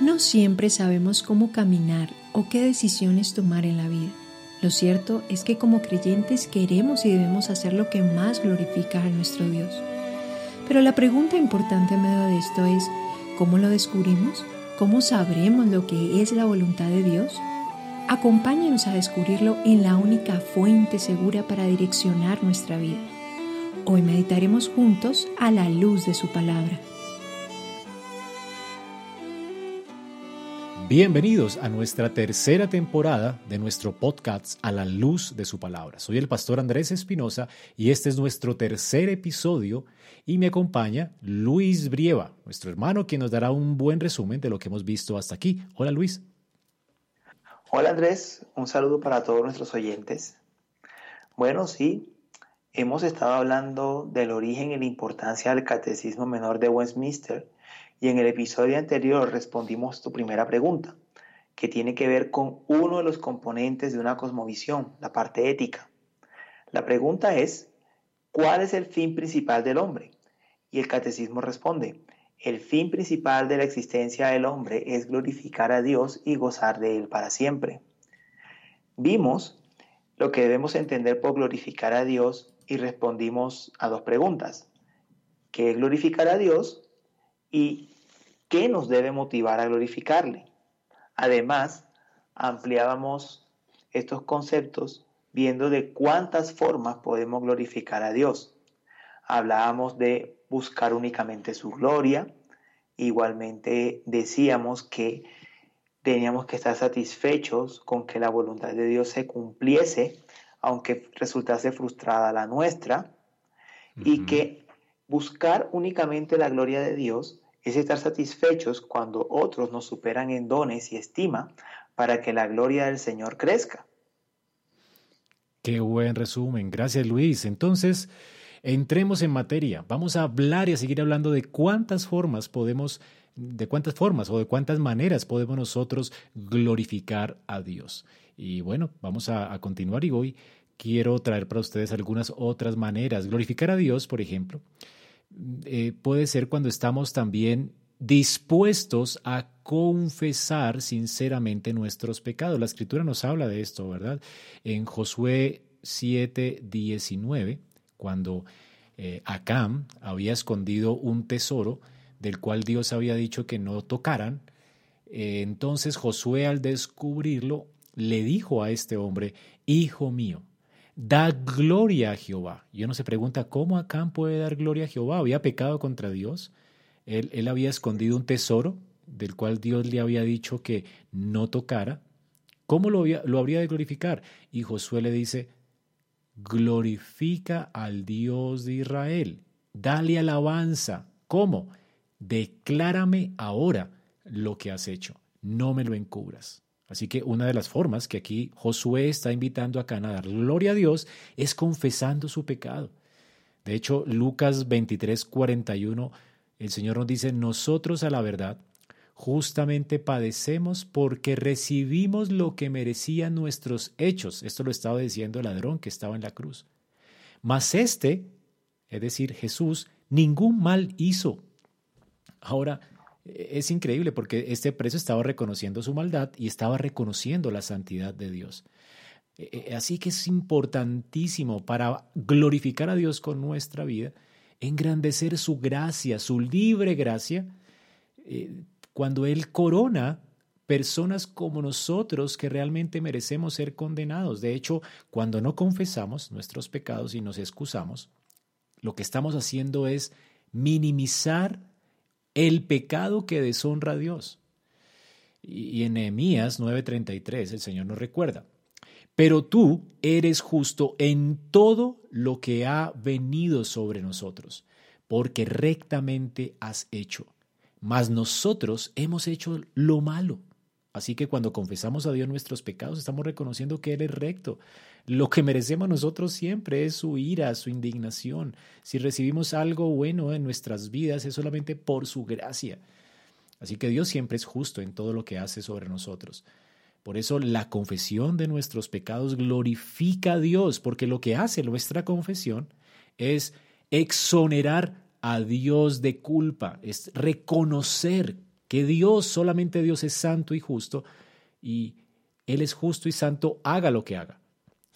No siempre sabemos cómo caminar o qué decisiones tomar en la vida. Lo cierto es que como creyentes queremos y debemos hacer lo que más glorifica a nuestro Dios. Pero la pregunta importante en medio de esto es, ¿cómo lo descubrimos? ¿Cómo sabremos lo que es la voluntad de Dios? Acompáñanos a descubrirlo en la única fuente segura para direccionar nuestra vida. Hoy meditaremos juntos a la luz de su palabra. Bienvenidos a nuestra tercera temporada de nuestro podcast A la luz de su palabra. Soy el pastor Andrés Espinosa y este es nuestro tercer episodio y me acompaña Luis Brieva, nuestro hermano, quien nos dará un buen resumen de lo que hemos visto hasta aquí. Hola Luis. Hola Andrés, un saludo para todos nuestros oyentes. Bueno, sí, hemos estado hablando del origen y la importancia del Catecismo Menor de Westminster y en el episodio anterior respondimos tu primera pregunta, que tiene que ver con uno de los componentes de una cosmovisión, la parte ética. La pregunta es, ¿cuál es el fin principal del hombre? Y el catecismo responde, el fin principal de la existencia del hombre es glorificar a Dios y gozar de Él para siempre. Vimos lo que debemos entender por glorificar a Dios y respondimos a dos preguntas. ¿Qué es glorificar a Dios? ¿Y ¿Qué nos debe motivar a glorificarle? Además, ampliábamos estos conceptos viendo de cuántas formas podemos glorificar a Dios. Hablábamos de buscar únicamente su gloria. Igualmente decíamos que teníamos que estar satisfechos con que la voluntad de Dios se cumpliese, aunque resultase frustrada la nuestra, y que buscar únicamente la gloria de Dios es estar satisfechos cuando otros nos superan en dones y estima para que la gloria del Señor crezca. Qué buen resumen. Gracias Luis. Entonces, entremos en materia. Vamos a hablar y a seguir hablando de cuántas formas podemos, de cuántas formas o de cuántas maneras podemos nosotros glorificar a Dios. Y bueno, vamos a, continuar y hoy quiero traer para ustedes algunas otras maneras. Glorificar a Dios, por ejemplo, eh, puede ser cuando estamos también dispuestos a confesar sinceramente nuestros pecados. La escritura nos habla de esto, ¿verdad? En Josué 7, 19, cuando eh, Acam había escondido un tesoro del cual Dios había dicho que no tocaran, eh, entonces Josué al descubrirlo le dijo a este hombre, Hijo mío, da gloria a Jehová. Y uno se pregunta, ¿cómo Acán puede dar gloria a Jehová? ¿Había pecado contra Dios? Él, él había escondido un tesoro del cual Dios le había dicho que no tocara. ¿Cómo lo, lo habría de glorificar? Y Josué le dice, glorifica al Dios de Israel, dale alabanza. ¿Cómo? Declárame ahora lo que has hecho, no me lo encubras. Así que una de las formas que aquí Josué está invitando a Cana a dar gloria a Dios es confesando su pecado. De hecho, Lucas 23, 41, el Señor nos dice, nosotros a la verdad justamente padecemos porque recibimos lo que merecían nuestros hechos. Esto lo estaba diciendo el ladrón que estaba en la cruz. Mas este, es decir, Jesús, ningún mal hizo. Ahora, es increíble porque este preso estaba reconociendo su maldad y estaba reconociendo la santidad de Dios. E, e, así que es importantísimo para glorificar a Dios con nuestra vida, engrandecer su gracia, su libre gracia, eh, cuando Él corona personas como nosotros que realmente merecemos ser condenados. De hecho, cuando no confesamos nuestros pecados y nos excusamos, lo que estamos haciendo es minimizar el pecado que deshonra a Dios. Y en Nehemías 9:33 el Señor nos recuerda, pero tú eres justo en todo lo que ha venido sobre nosotros, porque rectamente has hecho. Mas nosotros hemos hecho lo malo. Así que cuando confesamos a Dios nuestros pecados, estamos reconociendo que Él es recto. Lo que merecemos nosotros siempre es su ira, su indignación. Si recibimos algo bueno en nuestras vidas es solamente por su gracia. Así que Dios siempre es justo en todo lo que hace sobre nosotros. Por eso la confesión de nuestros pecados glorifica a Dios, porque lo que hace nuestra confesión es exonerar a Dios de culpa, es reconocer que Dios, solamente Dios es santo y justo, y Él es justo y santo, haga lo que haga.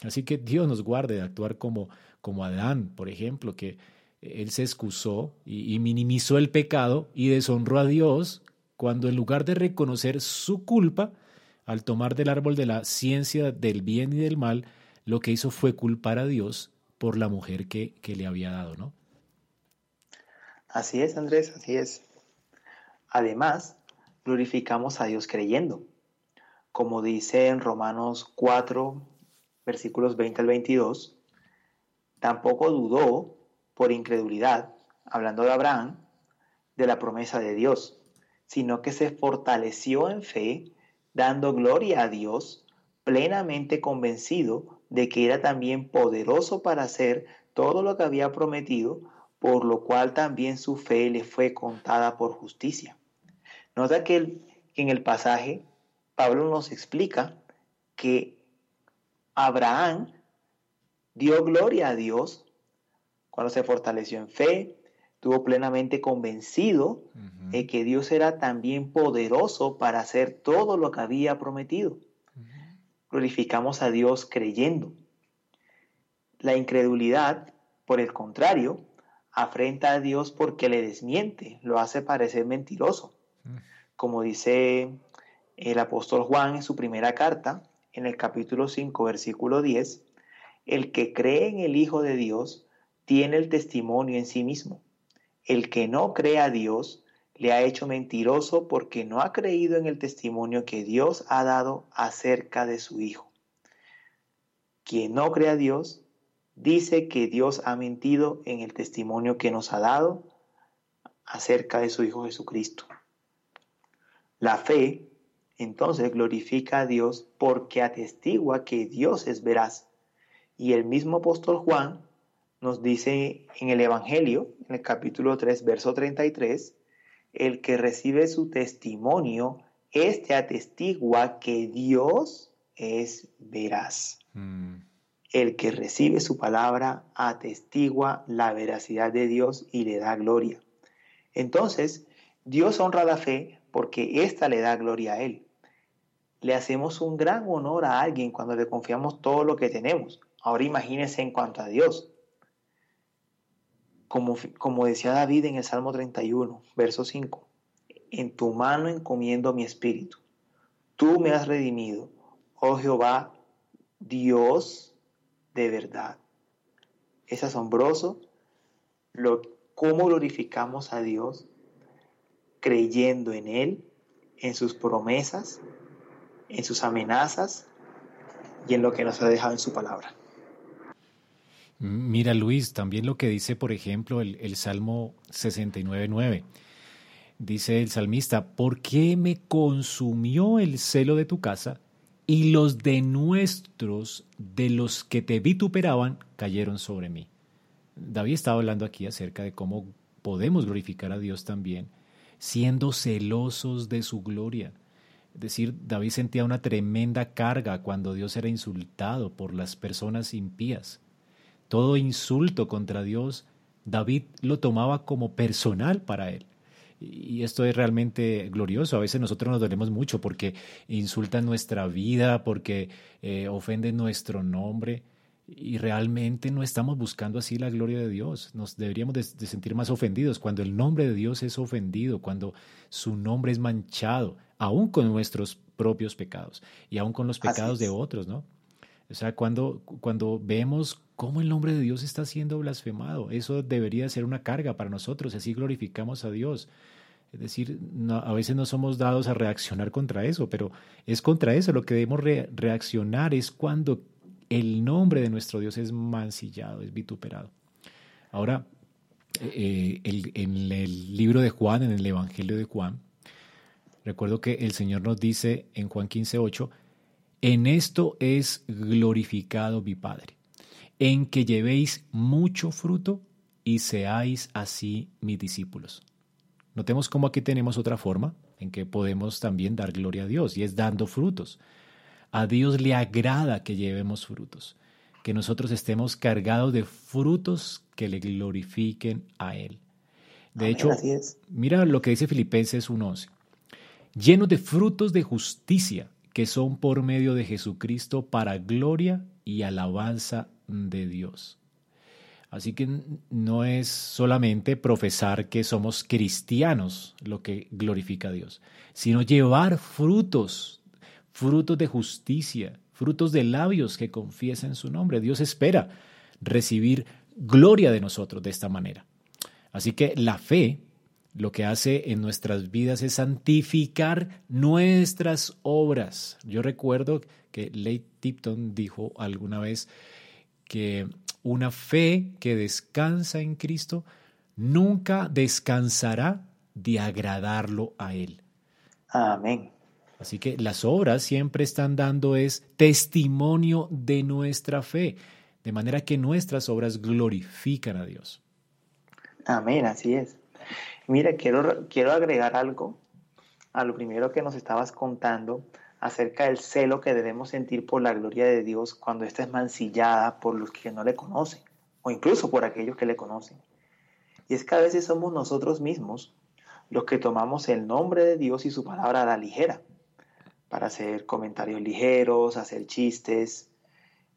Así que Dios nos guarde de actuar como, como Adán, por ejemplo, que él se excusó y, minimizó el pecado y deshonró a Dios cuando en lugar de reconocer su culpa, al tomar del árbol de la ciencia del bien y del mal, lo que hizo fue culpar a Dios por la mujer que, que le había dado, ¿no? Así es, Andrés, así es. Además, glorificamos a Dios creyendo. Como dice en Romanos 4, versículos 20 al 22, tampoco dudó por incredulidad, hablando de Abraham, de la promesa de Dios, sino que se fortaleció en fe, dando gloria a Dios, plenamente convencido de que era también poderoso para hacer todo lo que había prometido, por lo cual también su fe le fue contada por justicia. Nota que, en el pasaje Pablo nos explica que Abraham dio gloria a Dios cuando se fortaleció en fe, estuvo plenamente convencido de que Dios era también poderoso para hacer todo lo que había prometido. Glorificamos a Dios creyendo. La incredulidad, por el contrario, afrenta a Dios porque le desmiente, lo hace parecer mentiroso. Como dice el apóstol Juan en su primera carta, en el capítulo 5, versículo 10, el que cree en el Hijo de Dios tiene el testimonio en sí mismo. El que no cree a Dios le ha hecho mentiroso porque no ha creído en el testimonio que Dios ha dado acerca de su Hijo. Quien no cree a Dios dice que Dios ha mentido en el testimonio que nos ha dado acerca de su Hijo Jesucristo. La fe entonces glorifica a Dios porque atestigua que Dios es veraz. Y el mismo apóstol Juan nos dice en el Evangelio, en el capítulo 3, verso 33, el que recibe su testimonio, este atestigua que Dios es veraz. Mm. El que recibe su palabra atestigua la veracidad de Dios y le da gloria. Entonces, Dios honra la fe porque ésta le da gloria a Él le hacemos un gran honor a alguien cuando le confiamos todo lo que tenemos. Ahora imagínense en cuanto a Dios. Como, como decía David en el Salmo 31, verso 5, en tu mano encomiendo mi espíritu. Tú me has redimido, oh Jehová, Dios de verdad. Es asombroso lo, cómo glorificamos a Dios creyendo en Él, en sus promesas en sus amenazas y en lo que nos ha dejado en su palabra. Mira Luis, también lo que dice, por ejemplo, el, el Salmo 69.9. Dice el salmista, ¿por qué me consumió el celo de tu casa y los de nuestros, de los que te vituperaban, cayeron sobre mí? David estaba hablando aquí acerca de cómo podemos glorificar a Dios también, siendo celosos de su gloria. Es decir, David sentía una tremenda carga cuando Dios era insultado por las personas impías. Todo insulto contra Dios, David lo tomaba como personal para él. Y esto es realmente glorioso. A veces nosotros nos dolemos mucho porque insultan nuestra vida, porque eh, ofenden nuestro nombre. Y realmente no estamos buscando así la gloria de Dios. Nos deberíamos de sentir más ofendidos cuando el nombre de Dios es ofendido, cuando su nombre es manchado aún con nuestros propios pecados y aún con los pecados de otros, ¿no? O sea, cuando, cuando vemos cómo el nombre de Dios está siendo blasfemado, eso debería ser una carga para nosotros, así glorificamos a Dios. Es decir, a veces no somos dados a reaccionar contra eso, pero es contra eso lo que debemos reaccionar, es cuando el nombre de nuestro Dios es mancillado, es vituperado. Ahora, eh, en el libro de Juan, en el Evangelio de Juan, Recuerdo que el Señor nos dice en Juan 15:8, en esto es glorificado mi Padre, en que llevéis mucho fruto y seáis así mis discípulos. Notemos cómo aquí tenemos otra forma en que podemos también dar gloria a Dios y es dando frutos. A Dios le agrada que llevemos frutos, que nosotros estemos cargados de frutos que le glorifiquen a Él. De hecho, mira lo que dice Filipenses 1.11. llenos de frutos de justicia que son por medio de Jesucristo para gloria y alabanza de Dios. Así que no es solamente profesar que somos cristianos lo que glorifica a Dios, sino llevar frutos, frutos de justicia, frutos de labios que confiesen su nombre. Dios espera recibir gloria de nosotros de esta manera. Así que la fe lo que hace en nuestras vidas es santificar nuestras obras. Yo recuerdo que Leigh Tipton dijo alguna vez que una fe que descansa en Cristo nunca descansará de agradarlo a Él. Amén. Así que las obras siempre están dando es testimonio de nuestra fe, de manera que nuestras obras glorifican a Dios. Amén, así es. Mira, quiero, quiero agregar algo a lo primero que nos estabas contando acerca del celo que debemos sentir por la gloria de Dios cuando ésta es mancillada por los que no le conocen o incluso por aquellos que le conocen. Y es que a veces somos nosotros mismos los que tomamos el nombre de Dios y su palabra a la ligera para hacer comentarios ligeros, hacer chistes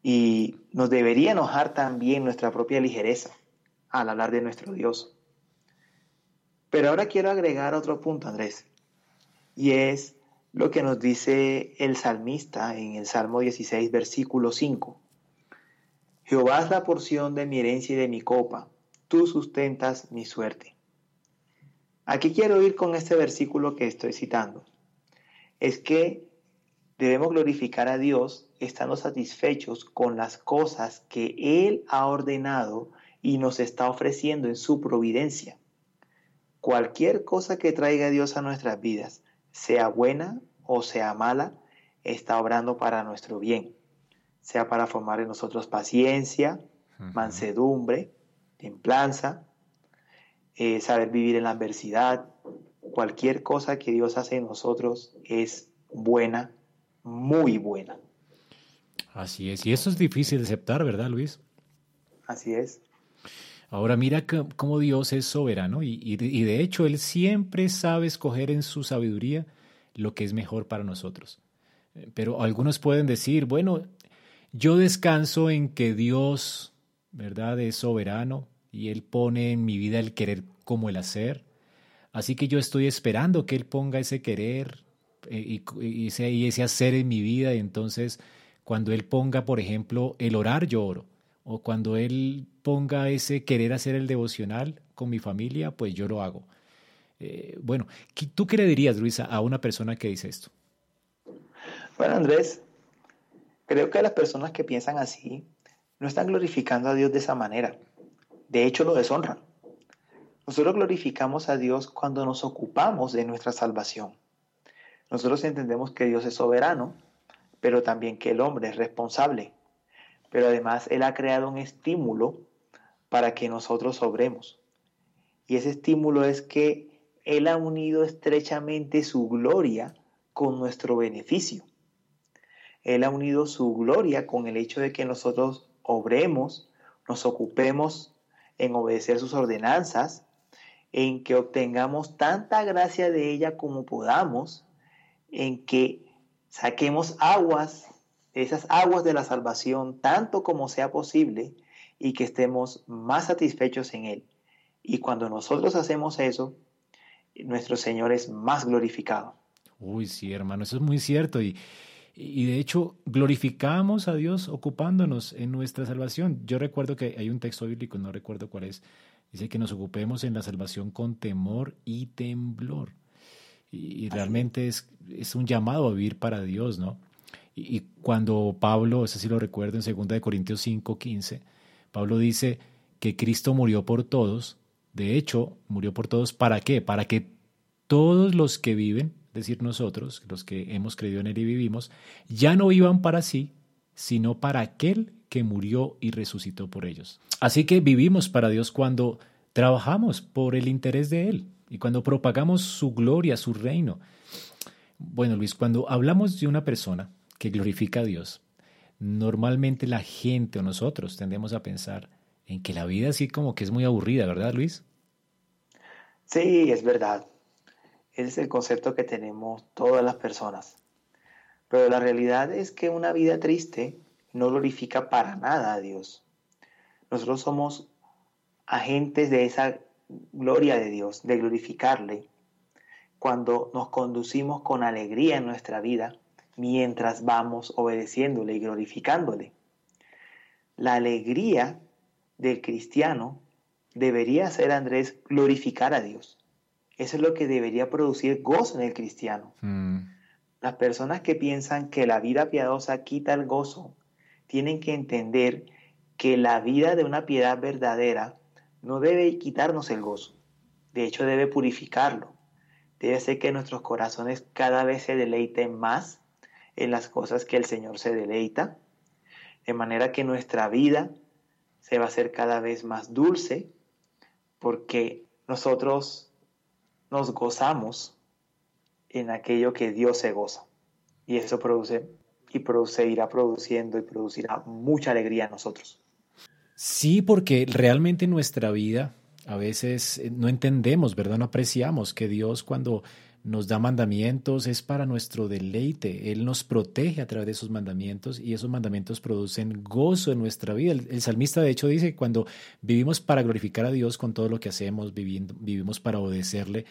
y nos debería enojar también nuestra propia ligereza al hablar de nuestro Dios. Pero ahora quiero agregar otro punto, Andrés, y es lo que nos dice el salmista en el Salmo 16, versículo 5. Jehová es la porción de mi herencia y de mi copa, tú sustentas mi suerte. Aquí quiero ir con este versículo que estoy citando. Es que debemos glorificar a Dios estando satisfechos con las cosas que Él ha ordenado y nos está ofreciendo en su providencia cualquier cosa que traiga Dios a nuestras vidas, sea buena o sea mala, está obrando para nuestro bien, sea para formar en nosotros paciencia, mansedumbre, templanza, eh, saber vivir en la adversidad. Cualquier cosa que Dios hace en nosotros es buena, muy buena. Así es, y eso es difícil de aceptar, ¿verdad, Luis? Así es. Ahora mira cómo Dios es soberano y, de hecho Él siempre sabe escoger en su sabiduría lo que es mejor para nosotros. Pero algunos pueden decir, bueno, yo descanso en que Dios, ¿verdad?, es soberano y Él pone en mi vida el querer como el hacer. Así que yo estoy esperando que Él ponga ese querer eh, y, ese, hacer en mi vida. Y entonces, cuando Él ponga, por ejemplo, el orar, yo oro o cuando Él ponga ese querer hacer el devocional con mi familia, pues yo lo hago. Eh, bueno, ¿tú qué le dirías, Luisa, a una persona que dice esto? Bueno, Andrés, creo que las personas que piensan así no están glorificando a Dios de esa manera. De hecho, lo deshonran. Nosotros glorificamos a Dios cuando nos ocupamos de nuestra salvación. Nosotros entendemos que Dios es soberano, pero también que el hombre es responsable pero además Él ha creado un estímulo para que nosotros obremos. Y ese estímulo es que Él ha unido estrechamente su gloria con nuestro beneficio. Él ha unido su gloria con el hecho de que nosotros obremos, nos ocupemos en obedecer sus ordenanzas, en que obtengamos tanta gracia de ella como podamos, en que saquemos aguas esas aguas de la salvación tanto como sea posible y que estemos más satisfechos en Él. Y cuando nosotros hacemos eso, nuestro Señor es más glorificado. Uy, sí, hermano, eso es muy cierto. Y, y de hecho, glorificamos a Dios ocupándonos en nuestra salvación. Yo recuerdo que hay un texto bíblico, no recuerdo cuál es, dice que nos ocupemos en la salvación con temor y temblor. Y, y realmente es, es un llamado a vivir para Dios, ¿no? Y, cuando Pablo, eso sí lo recuerdo en 2 Corintios 5, 15, Pablo dice que Cristo murió por todos, de hecho, murió por todos, ¿para qué? Para que todos los que viven, es decir, nosotros, los que hemos creído en Él y vivimos, ya no vivan para sí, sino para aquel que murió y resucitó por ellos. Así que vivimos para Dios cuando trabajamos por el interés de Él y cuando propagamos su gloria, su reino. Bueno, Luis, cuando hablamos de una persona, que glorifica a Dios, normalmente la gente o nosotros tendemos a pensar en que la vida así como que es muy aburrida, ¿verdad, Luis? Sí, es verdad. Es el concepto que tenemos todas las personas. Pero la realidad es que una vida triste no glorifica para nada a Dios. Nosotros somos agentes de esa gloria de Dios, de glorificarle, cuando nos conducimos con alegría en nuestra vida mientras vamos obedeciéndole y glorificándole. La alegría del cristiano debería ser, Andrés, glorificar a Dios. Eso es lo que debería producir gozo en el cristiano. Mm. Las personas que piensan que la vida piadosa quita el gozo, tienen que entender que la vida de una piedad verdadera no debe quitarnos el gozo. De hecho, debe purificarlo. Debe ser que nuestros corazones cada vez se deleiten más en las cosas que el Señor se deleita, de manera que nuestra vida se va a hacer cada vez más dulce, porque nosotros nos gozamos en aquello que Dios se goza. Y eso produce y seguirá produciendo y producirá mucha alegría en nosotros. Sí, porque realmente en nuestra vida a veces eh, no entendemos, ¿verdad? No apreciamos que Dios cuando nos da mandamientos es para nuestro deleite. Él nos protege a través de esos mandamientos y esos mandamientos producen gozo en nuestra vida. El, salmista de hecho dice, cuando vivimos para glorificar a Dios con todo lo que hacemos, vivimos para obedecerle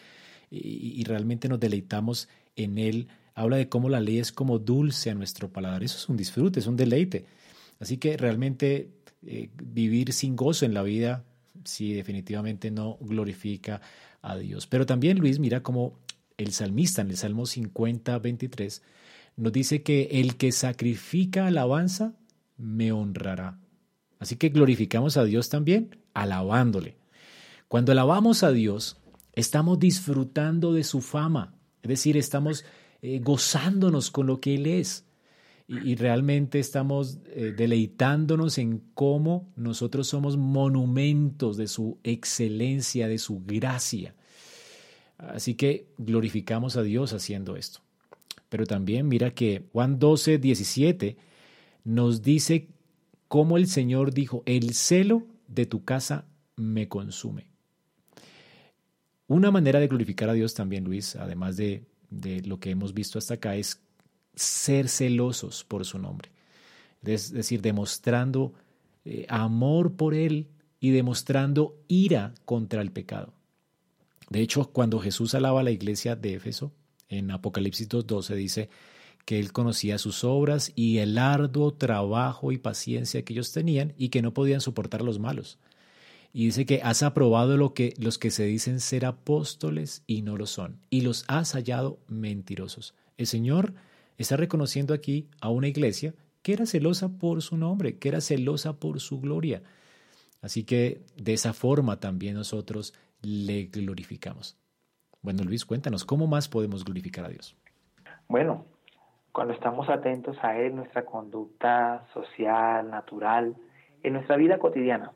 y realmente nos deleitamos en Él, habla de cómo la ley es como dulce a nuestro paladar. Eso es un disfrute, es un deleite. Así que realmente eh, vivir sin gozo en la vida, sí, definitivamente no glorifica a Dios. Pero también, Luis, mira cómo el salmista en el Salmo 50, 23 nos dice que el que sacrifica alabanza me honrará. Así que glorificamos a Dios también alabándole. Cuando alabamos a Dios, estamos disfrutando de su fama, es decir, estamos eh, gozándonos con lo que Él es. Y, realmente estamos eh, deleitándonos en cómo nosotros somos monumentos de su excelencia, de su gracia. Así que glorificamos a Dios haciendo esto. Pero también mira que Juan 12, 17 nos dice cómo el Señor dijo, el celo de tu casa me consume. Una manera de glorificar a Dios también, Luis, además de de lo que hemos visto hasta acá es ser celosos por su nombre. Es decir, demostrando eh, amor por Él y demostrando ira contra el pecado. De hecho, cuando Jesús alaba a la iglesia de Éfeso, en Apocalipsis 2.12 dice que Él conocía sus obras y el arduo trabajo y paciencia que ellos tenían y que no podían soportar los malos y dice que has aprobado lo que los que se dicen ser apóstoles y no lo son, y los has hallado mentirosos. El Señor está reconociendo aquí a una iglesia que era celosa por su nombre, que era celosa por su gloria. Así que de esa forma también nosotros le glorificamos. Bueno, Luis, cuéntanos, ¿cómo más podemos glorificar a Dios? Bueno, cuando estamos atentos a Él, nuestra conducta social, natural, en nuestra vida cotidiana,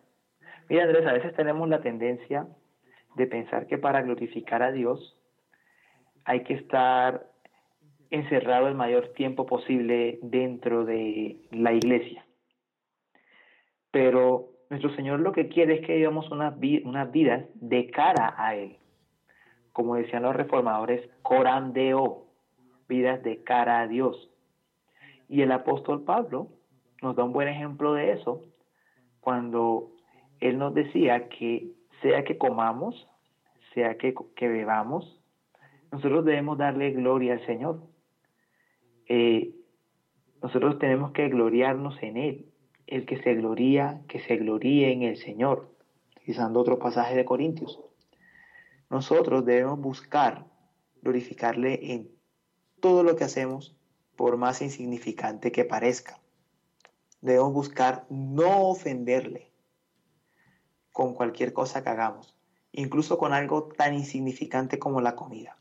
Mira, Andrés, a veces tenemos la tendencia de pensar que para glorificar a Dios hay que estar encerrado el mayor tiempo posible dentro de la iglesia. Pero nuestro Señor lo que quiere es que vivamos unas, vidas de cara a Él. Como decían los reformadores, corandeo, vidas de cara a Dios. Y el apóstol Pablo nos da un buen ejemplo de eso cuando él nos decía que sea que comamos, sea que, bebamos, nosotros debemos darle gloria al Señor. Eh, nosotros tenemos que gloriarnos en Él. El que se gloría, que se gloríe en el Señor. Utilizando otro pasaje de Corintios. Nosotros debemos buscar glorificarle en todo lo que hacemos, por más insignificante que parezca. Debemos buscar no ofenderle con cualquier cosa que hagamos, incluso con algo tan insignificante como la comida.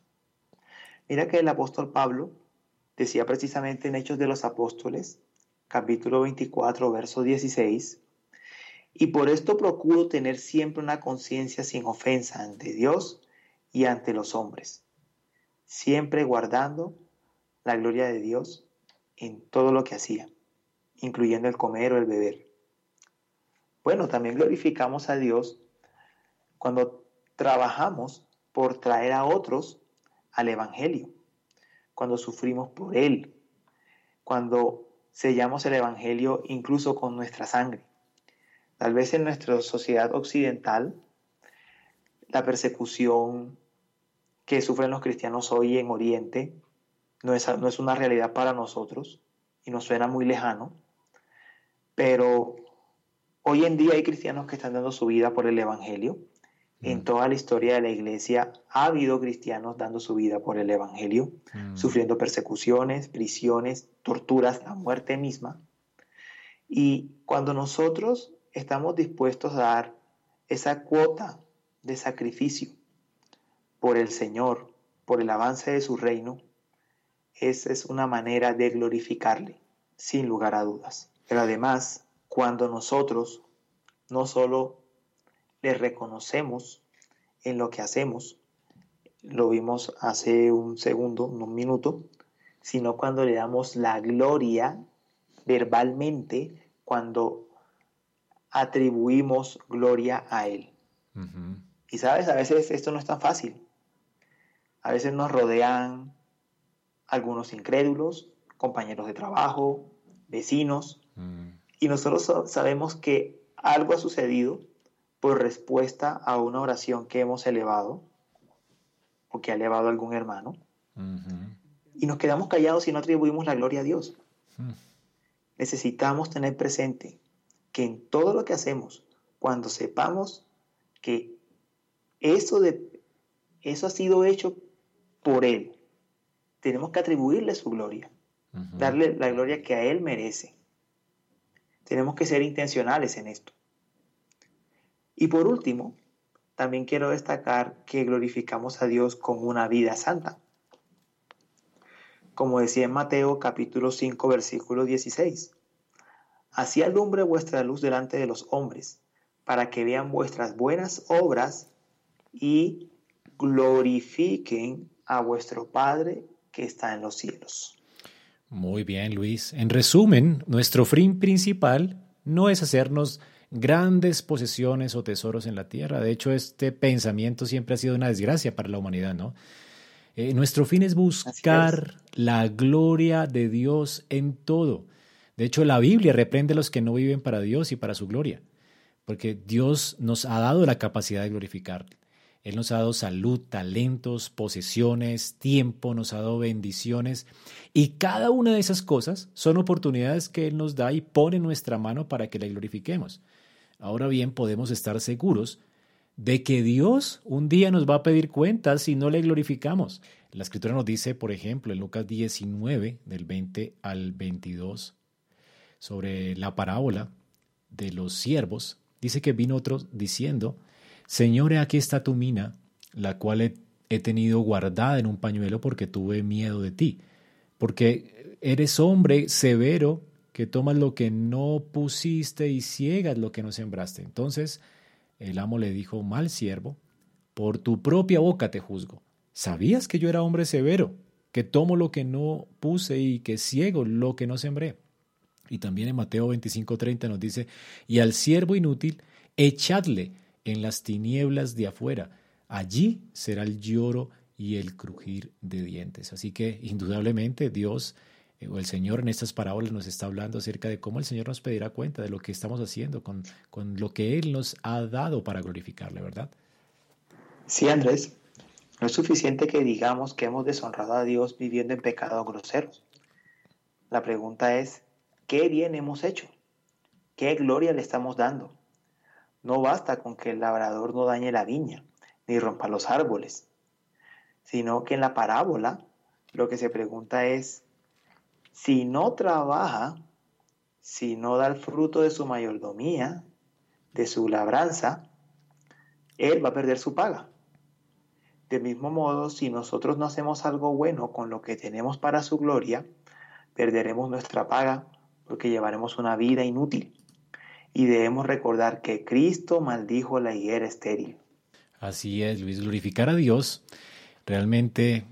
Mira que el apóstol Pablo decía precisamente en Hechos de los Apóstoles, capítulo 24, verso 16, y por esto procuro tener siempre una conciencia sin ofensa ante Dios y ante los hombres, siempre guardando la gloria de Dios en todo lo que hacía, incluyendo el comer o el beber. Bueno, también glorificamos a Dios cuando trabajamos por traer a otros al Evangelio, cuando sufrimos por Él, cuando sellamos el Evangelio incluso con nuestra sangre. Tal vez en nuestra sociedad occidental, la persecución que sufren los cristianos hoy en Oriente no es, no es una realidad para nosotros y nos suena muy lejano, pero hoy en día hay cristianos que están dando su vida por el Evangelio en mm. toda la historia de la iglesia ha habido cristianos dando su vida por el Evangelio, mm. sufriendo persecuciones, prisiones, torturas, la muerte misma. Y cuando nosotros estamos dispuestos a dar esa cuota de sacrificio por el Señor, por el avance de su reino, esa es una manera de glorificarle, sin lugar a dudas. Pero además, cuando nosotros no solo le reconocemos en lo que hacemos, lo vimos hace un segundo, un minuto, sino cuando le damos la gloria verbalmente, cuando atribuimos gloria a Él. Y sabes, a veces esto no es tan fácil. A veces nos rodean algunos incrédulos, compañeros de trabajo, vecinos, mm. Y nosotros sabemos que algo ha sucedido por respuesta a una oración que hemos elevado o que ha elevado algún hermano. Y nos quedamos callados y no atribuimos la gloria a Dios. Hmm. Necesitamos tener presente que en todo lo que hacemos, cuando sepamos que eso, de, eso ha sido hecho por Él, tenemos que atribuirle su gloria, darle la gloria que a Él merece. Tenemos que ser intencionales en esto. Y por último, también quiero destacar que glorificamos a Dios con una vida santa. Como decía en Mateo capítulo 5 versículo 16. Así alumbre vuestra luz delante de los hombres, para que vean vuestras buenas obras y glorifiquen a vuestro Padre que está en los cielos. Muy bien, Luis. En resumen, nuestro fin principal no es hacernos grandes posesiones o tesoros en la tierra. De hecho, este pensamiento siempre ha sido una desgracia para la humanidad, ¿no? Eh, nuestro fin es buscar la gloria de Dios en todo. De hecho, la Biblia reprende a los que no viven para Dios y para su gloria, porque Dios nos ha dado la capacidad de glorificar. Él nos ha dado salud, talentos, posesiones, tiempo, nos ha dado bendiciones. Y cada una de esas cosas son oportunidades que Él nos da y pone en nuestra mano para que le glorifiquemos. Ahora bien, podemos estar seguros de que Dios un día nos va a pedir cuentas si no le glorificamos. La escritura nos dice, por ejemplo, en Lucas 19, del 20 al 22, sobre la parábola de los siervos, dice que vino otro diciendo, Señor, aquí está tu mina, la cual he, tenido guardada en un pañuelo porque tuve miedo de ti, porque eres hombre severo que tomas lo que no pusiste y ciegas lo que no sembraste. Entonces el amo le dijo, mal siervo, por tu propia boca te juzgo. ¿Sabías que yo era hombre severo, que tomo lo que no puse y que ciego lo que no sembré? Y también en Mateo 25:30 nos dice, y al siervo inútil, echadle en las tinieblas de afuera. Allí será el lloro y el crujir de dientes. Así que indudablemente Dios eh, o el Señor en estas parábolas nos está hablando acerca de cómo el Señor nos pedirá cuenta de lo que estamos haciendo con, con lo que Él nos ha dado para glorificarle, ¿verdad? Sí, Andrés. No es suficiente que digamos que hemos deshonrado a Dios viviendo en pecados groseros. La pregunta es, ¿qué bien hemos hecho? ¿Qué gloria le estamos dando? No basta con que el labrador no dañe la viña, ni rompa los árboles, sino que en la parábola lo que se pregunta es, si no trabaja, si no da el fruto de su mayordomía, de su labranza, él va a perder su paga. Del mismo modo, si nosotros no hacemos algo bueno con lo que tenemos para su gloria, perderemos nuestra paga porque llevaremos una vida inútil. Y debemos recordar que Cristo maldijo la higuera estéril. Así es, Luis, glorificar a Dios realmente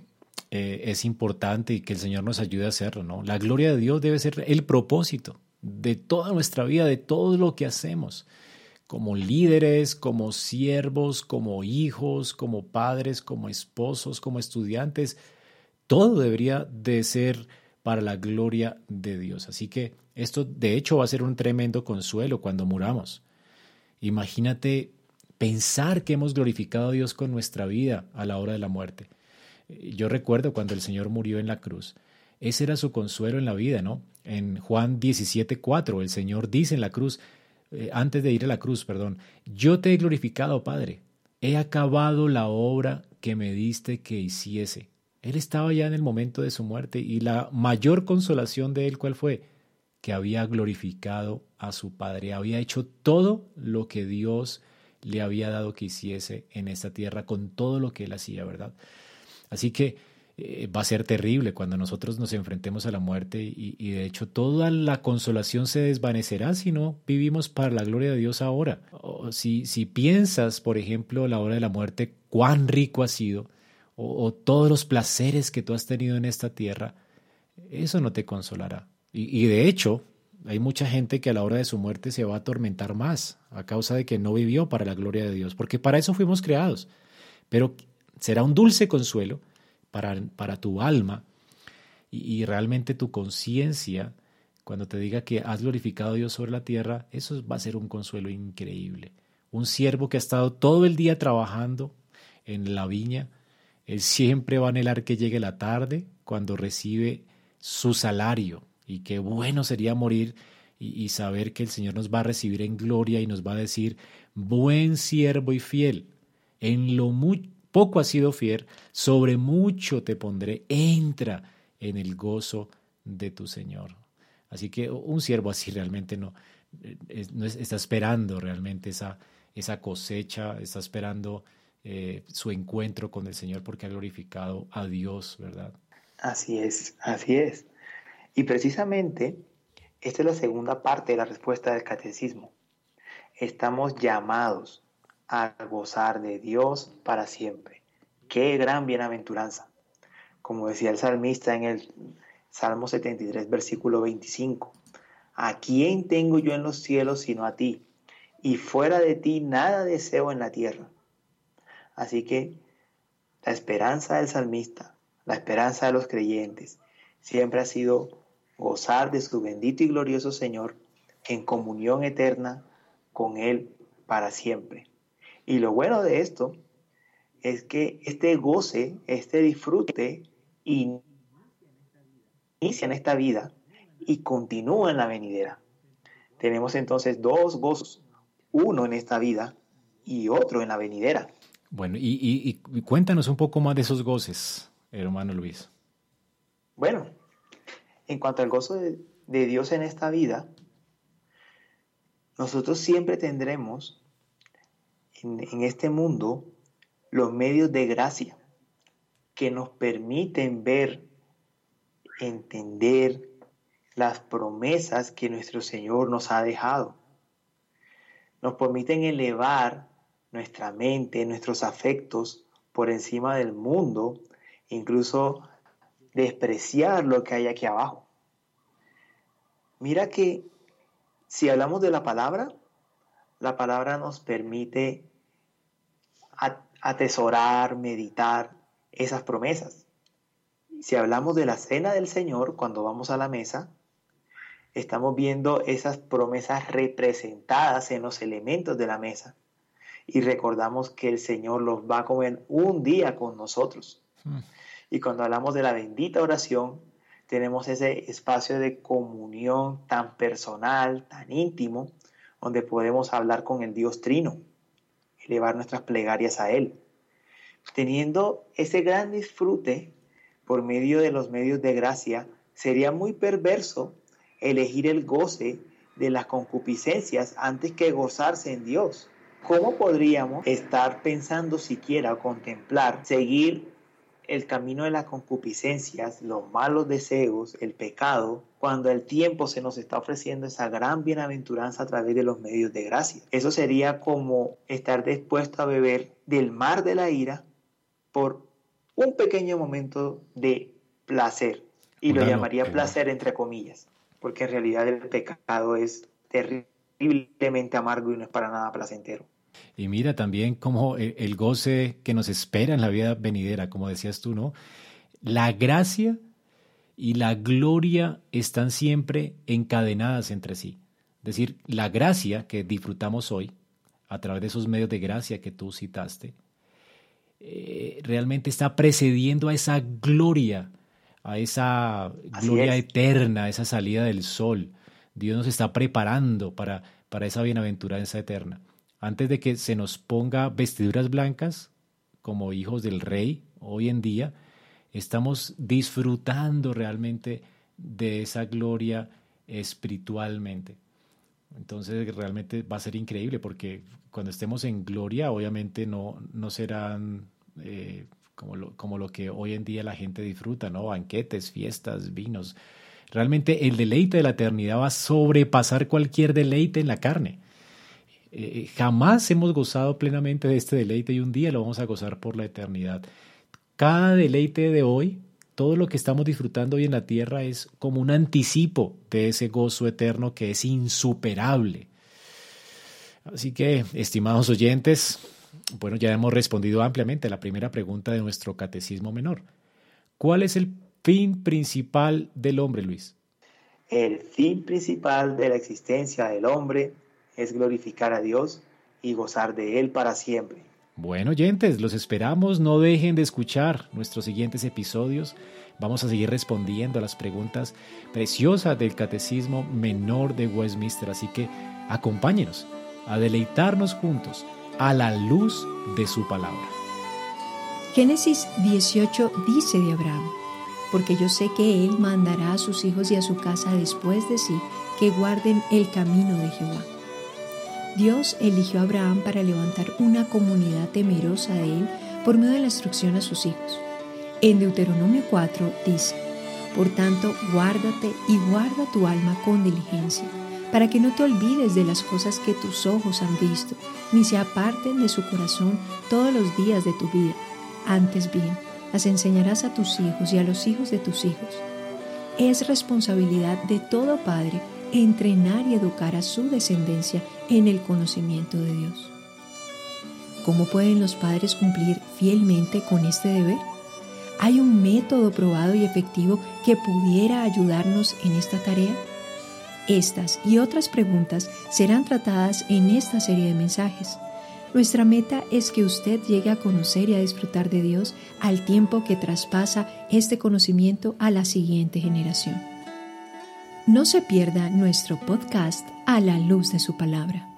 eh, es importante y que el Señor nos ayude a hacerlo, ¿no? La gloria de Dios debe ser el propósito de toda nuestra vida, de todo lo que hacemos. como líderes, como siervos, como hijos, como padres, como esposos, como estudiantes. Todo debería de ser para la gloria de Dios. Así que esto de hecho va a ser un tremendo consuelo cuando muramos. Imagínate pensar que hemos glorificado a Dios con nuestra vida a la hora de la muerte. Yo recuerdo cuando el Señor murió en la cruz. Ese era su consuelo en la vida, ¿no? En Juan 17:4 el Señor dice en la cruz, eh, antes de ir a la cruz, perdón, yo te he glorificado, Padre, he acabado la obra que me diste que hiciese. Él estaba ya en el momento de su muerte y la mayor consolación de él, ¿cuál fue? Que había glorificado a su Padre, había hecho todo lo que Dios le había dado que hiciese en esta tierra con todo lo que él hacía, ¿verdad? Así que eh, va a ser terrible cuando nosotros nos enfrentemos a la muerte y, de hecho toda la consolación se desvanecerá si no vivimos para la gloria de Dios ahora. si, si piensas, por ejemplo, a la hora de la muerte, cuán rico ha sido o, todos los placeres que tú has tenido en esta tierra, eso no te consolará. Y, y de hecho, hay mucha gente que a la hora de su muerte se va a atormentar más a causa de que no vivió para la gloria de Dios, porque para eso fuimos creados. Pero será un dulce consuelo para, tu alma y, realmente tu conciencia, cuando te diga que has glorificado a Dios sobre la tierra, eso va a ser un consuelo increíble. Un siervo que ha estado todo el día trabajando en la viña, él siempre va a anhelar que llegue la tarde cuando recibe su salario. Y qué bueno sería morir y, saber que el Señor nos va a recibir en gloria y nos va a decir, buen siervo y fiel, en lo, muy, poco has sido fiel, sobre mucho te pondré, entra en el gozo de tu Señor. Así que un siervo así realmente no, no está esperando realmente esa, esa cosecha, está esperando eh, su encuentro con el Señor porque ha glorificado a Dios, ¿verdad? Así es, así es. Y precisamente esta es la segunda parte de la respuesta del catecismo. Estamos llamados a gozar de Dios para siempre. Qué gran bienaventuranza. Como decía el salmista en el Salmo 73, versículo 25. ¿A quién tengo yo en los cielos sino a ti? Y fuera de ti nada deseo en la tierra. Así que la esperanza del salmista, la esperanza de los creyentes, siempre ha sido gozar de su bendito y glorioso Señor en comunión eterna con Él para siempre. Y lo bueno de esto es que este goce, este disfrute, inicia en esta vida y continúa en la venidera. Tenemos entonces dos gozos, uno en esta vida y otro en la venidera. Bueno, y, cuéntanos un poco más de esos goces, hermano Luis. Bueno, en cuanto al gozo de, Dios en esta vida, nosotros siempre tendremos en, este mundo los medios de gracia que nos permiten ver, entender las promesas que nuestro Señor nos ha dejado. Nos permiten elevar nuestra mente, nuestros afectos por encima del mundo, incluso despreciar lo que hay aquí abajo. Mira que si hablamos de la palabra, la palabra nos permite atesorar, meditar esas promesas. Si hablamos de la cena del Señor, cuando vamos a la mesa, estamos viendo esas promesas representadas en los elementos de la mesa. Y recordamos que el Señor los va a comer un día con nosotros. Hmm. Y cuando hablamos de la bendita oración, tenemos ese espacio de comunión tan personal, tan íntimo, donde podemos hablar con el Dios Trino elevar nuestras plegarias a Él. Teniendo ese gran disfrute por medio de los medios de gracia, sería muy perverso elegir el goce de las concupiscencias antes que gozarse en Dios. ¿Cómo podríamos estar pensando siquiera contemplar seguir el camino de las concupiscencias, los malos deseos, el pecado, cuando el tiempo se nos está ofreciendo esa gran bienaventuranza a través de los medios de gracia. Eso sería como estar dispuesto a beber del mar de la ira por un pequeño momento de placer. Y lo llamaría placer entre comillas, porque en realidad el pecado es terrible terriblemente amargo y no es para nada placentero. Y mira también como el goce que nos espera en la vida venidera, como decías tú, ¿no? La gracia y la gloria están siempre encadenadas entre sí. Es decir, la gracia que disfrutamos hoy, a través de esos medios de gracia que tú citaste, eh, realmente está precediendo a esa gloria, a esa gloria eterna, a esa salida del sol. Dios nos está preparando para, para esa bienaventuranza eterna. Antes de que se nos ponga vestiduras blancas como hijos del rey hoy en día, estamos disfrutando realmente de esa gloria espiritualmente. Entonces realmente va a ser increíble porque cuando estemos en gloria obviamente no, no serán eh, como, lo, como lo que hoy en día la gente disfruta, ¿no? Banquetes, fiestas, vinos. Realmente el deleite de la eternidad va a sobrepasar cualquier deleite en la carne. Eh, jamás hemos gozado plenamente de este deleite y un día lo vamos a gozar por la eternidad. Cada deleite de hoy, todo lo que estamos disfrutando hoy en la tierra es como un anticipo de ese gozo eterno que es insuperable. Así que, estimados oyentes, bueno, ya hemos respondido ampliamente a la primera pregunta de nuestro catecismo menor. ¿Cuál es el fin principal del hombre, Luis? El fin principal de la existencia del hombre es glorificar a Dios y gozar de Él para siempre. Bueno, oyentes, los esperamos. No dejen de escuchar nuestros siguientes episodios. Vamos a seguir respondiendo a las preguntas preciosas del Catecismo Menor de Westminster. Así que acompáñenos a deleitarnos juntos a la luz de su palabra. Génesis 18 dice de Abraham, porque yo sé que él mandará a sus hijos y a su casa después de sí que guarden el camino de Jehová. Dios eligió a Abraham para levantar una comunidad temerosa de él por medio de la instrucción a sus hijos. En Deuteronomio 4 dice, Por tanto, guárdate y guarda tu alma con diligencia, para que no te olvides de las cosas que tus ojos han visto, ni se aparten de su corazón todos los días de tu vida. Antes bien, las enseñarás a tus hijos y a los hijos de tus hijos. Es responsabilidad de todo padre entrenar y educar a su descendencia en el conocimiento de Dios. ¿Cómo pueden los padres cumplir fielmente con este deber? ¿Hay un método probado y efectivo que pudiera ayudarnos en esta tarea? Estas y otras preguntas serán tratadas en esta serie de mensajes. Nuestra meta es que usted llegue a conocer y a disfrutar de Dios al tiempo que traspasa este conocimiento a la siguiente generación. No se pierda nuestro podcast a la luz de su palabra.